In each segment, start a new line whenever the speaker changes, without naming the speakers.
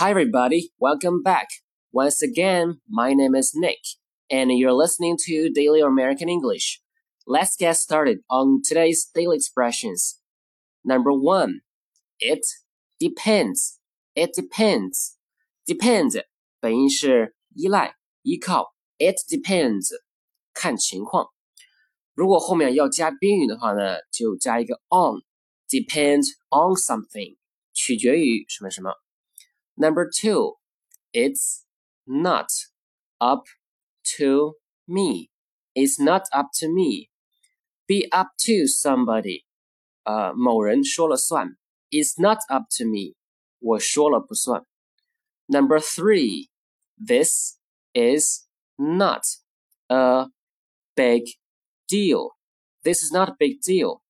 Hi, everybody. Welcome back. Once again, my name is Nick, and you're listening to Daily American English. Let's get started on today's daily expressions. Number one, it depends. It depends. Depends 本音是依赖、依靠。It depends 看情况。如果后面要加宾语的话呢，就加一个 on。Depends on something，取决于什么什么。 Number two, it's not up to me. It's not up to me. Be up to somebody. 呃，某人说了算。It's not up to me. 我说了不算。Number three, this is not a big deal. This is not a big deal.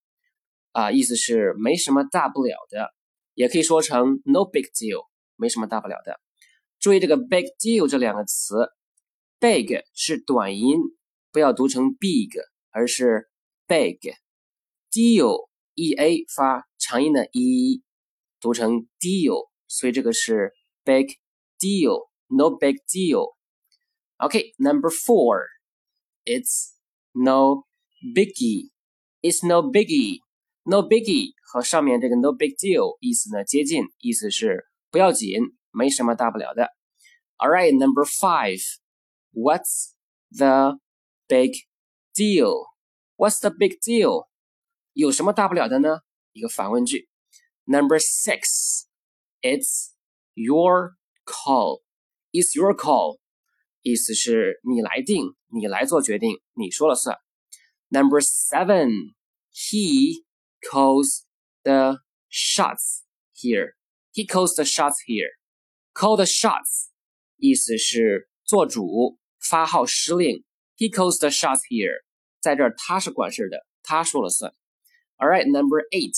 啊，意思是没什么大不了的，也可以说成 no big deal。 没什么大不了的。注意这个 big deal 这两个词，big 是短音，不要读成 big，而是 big。deal e a 发长音的 e，读成 deal，所以这个是 big deal，no big deal。OK，number four，it's no biggie，it's no biggie，no biggie 和上面这个 no big deal 意思呢接近，意思是。不要紧，没什么大不了的。All right, number five. What's the big deal? What's the big deal? 有什么大不了的呢？一个反问句。Number six. It's your call. It's your call. 意思是你来定，你来做决定，你说了算。Number seven. He calls the shots here. He calls the shots here. Call the shots 意思是做主、发号施令。He calls the shots here. 在这儿他是管事的，他说了算。All right, number eight.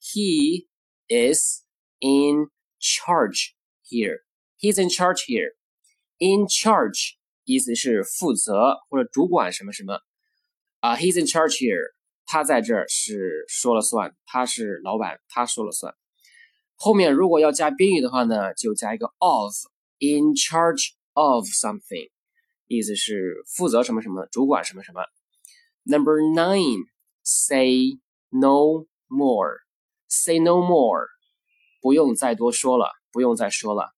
He is in charge here. He's in charge here. In charge 意思是负责或者主管什么什么。啊、uh,，He's in charge here. 他在这儿是说了算，他是老板，他说了算。 后面如果要加宾语的话呢，就加一个 of。In charge of something，意思是负责什么什么，主管什么什么。Number nine，say no more，say no more，不用再多说了，不用再说了。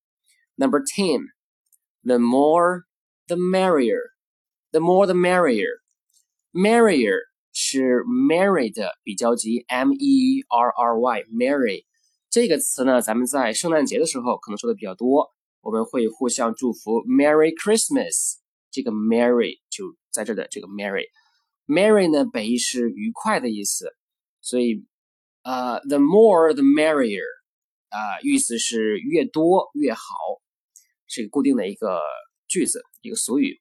Number ten，the more the merrier，the more the merrier，merrier 是 merry 的比较级，m e r r y，merry。这个词呢，咱们在圣诞节的时候可能说的比较多，我们会互相祝福 Merry Christmas。这个 Merry 就在这的这个 Merry，Merry 呢本意是愉快的意思，所以呃，the more the merrier，啊，意思是越多越好，是一个固定的一个句子，一个俗语。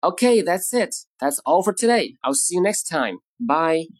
Okay, that's it. That's all for today. I'll see you next time. Bye.